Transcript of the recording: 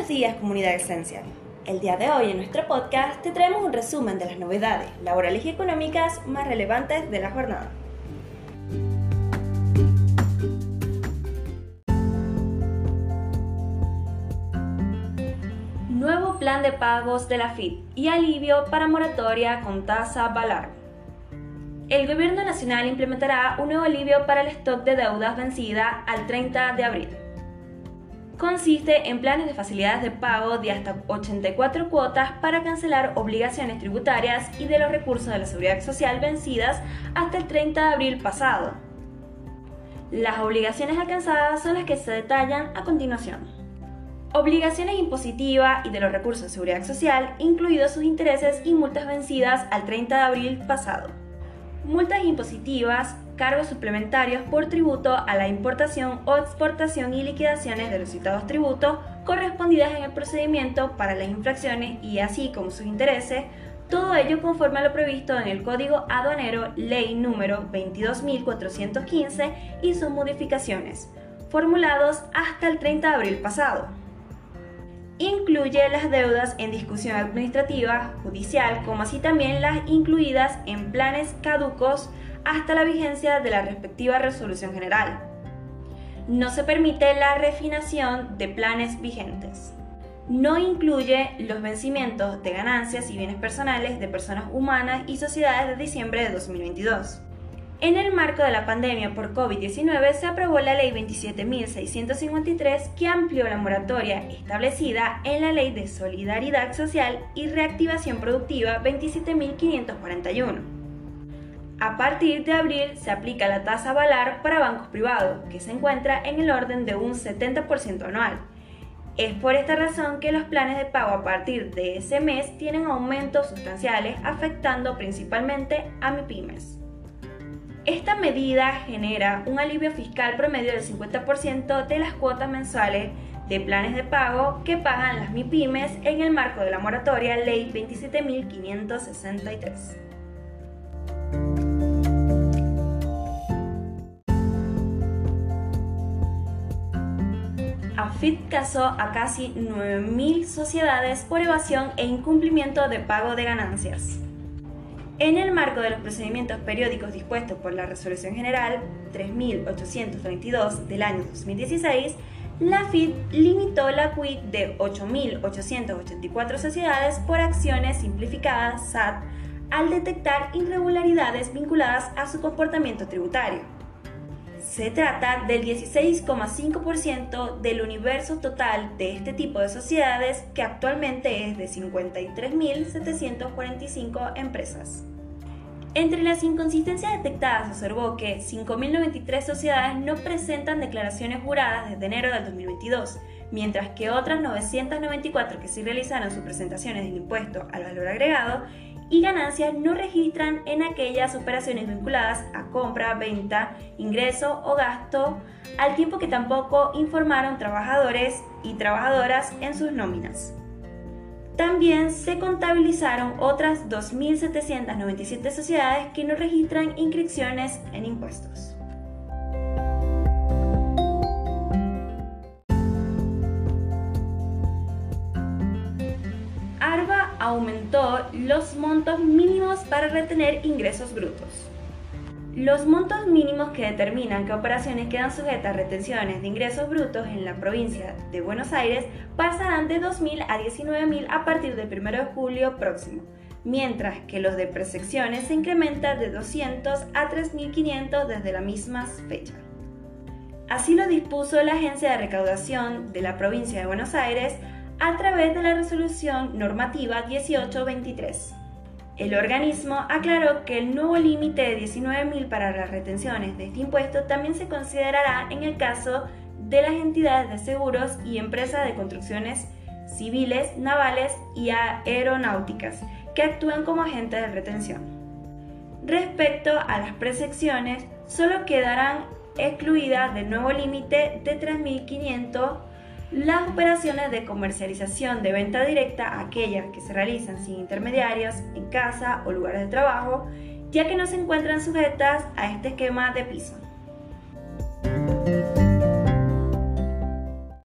Buenos días comunidad Esencial. El día de hoy en nuestro podcast te traemos un resumen de las novedades laborales y económicas más relevantes de la jornada. Nuevo plan de pagos de la FIT y alivio para moratoria con tasa Valar. El Gobierno Nacional implementará un nuevo alivio para el stock de deudas vencida al 30 de abril consiste en planes de facilidades de pago de hasta 84 cuotas para cancelar obligaciones tributarias y de los recursos de la seguridad social vencidas hasta el 30 de abril pasado. Las obligaciones alcanzadas son las que se detallan a continuación. Obligaciones impositivas y de los recursos de seguridad social, incluidos sus intereses y multas vencidas al 30 de abril pasado. Multas impositivas cargos suplementarios por tributo a la importación o exportación y liquidaciones de los citados tributos correspondidas en el procedimiento para las infracciones y así como sus intereses, todo ello conforme a lo previsto en el Código Aduanero Ley número 22.415 y sus modificaciones, formulados hasta el 30 de abril pasado. Incluye las deudas en discusión administrativa, judicial, como así también las incluidas en planes caducos hasta la vigencia de la respectiva resolución general. No se permite la refinación de planes vigentes. No incluye los vencimientos de ganancias y bienes personales de personas humanas y sociedades de diciembre de 2022. En el marco de la pandemia por COVID-19 se aprobó la Ley 27.653 que amplió la moratoria establecida en la Ley de Solidaridad Social y Reactivación Productiva 27.541 a partir de abril se aplica la tasa Valar para bancos privados, que se encuentra en el orden de un 70% anual. Es por esta razón que los planes de pago a partir de ese mes tienen aumentos sustanciales afectando principalmente a MIPIMES. Esta medida genera un alivio fiscal promedio del 50% de las cuotas mensuales de planes de pago que pagan las MIPIMES en el marco de la moratoria Ley 27.563. AFIT casó a casi 9.000 sociedades por evasión e incumplimiento de pago de ganancias. En el marco de los procedimientos periódicos dispuestos por la Resolución General 3832 del año 2016, la FIT limitó la quit de 8.884 sociedades por acciones simplificadas SAT al detectar irregularidades vinculadas a su comportamiento tributario. Se trata del 16,5% del universo total de este tipo de sociedades que actualmente es de 53.745 empresas. Entre las inconsistencias detectadas observó que 5.093 sociedades no presentan declaraciones juradas desde enero del 2022, mientras que otras 994 que sí realizaron sus presentaciones del impuesto al valor agregado y ganancias no registran en aquellas operaciones vinculadas a compra, venta, ingreso o gasto, al tiempo que tampoco informaron trabajadores y trabajadoras en sus nóminas. También se contabilizaron otras 2.797 sociedades que no registran inscripciones en impuestos. Aumentó los montos mínimos para retener ingresos brutos. Los montos mínimos que determinan qué operaciones quedan sujetas a retenciones de ingresos brutos en la provincia de Buenos Aires pasarán de 2.000 a 19.000 a partir del 1 de julio próximo, mientras que los de presecciones se incrementan de 200 a 3.500 desde la misma fecha. Así lo dispuso la Agencia de Recaudación de la provincia de Buenos Aires a través de la resolución normativa 1823. El organismo aclaró que el nuevo límite de 19.000 para las retenciones de este impuesto también se considerará en el caso de las entidades de seguros y empresas de construcciones civiles, navales y aeronáuticas que actúan como agentes de retención. Respecto a las presecciones, solo quedarán excluidas del nuevo límite de 3.500 las operaciones de comercialización de venta directa, aquellas que se realizan sin intermediarios en casa o lugares de trabajo, ya que no se encuentran sujetas a este esquema de piso.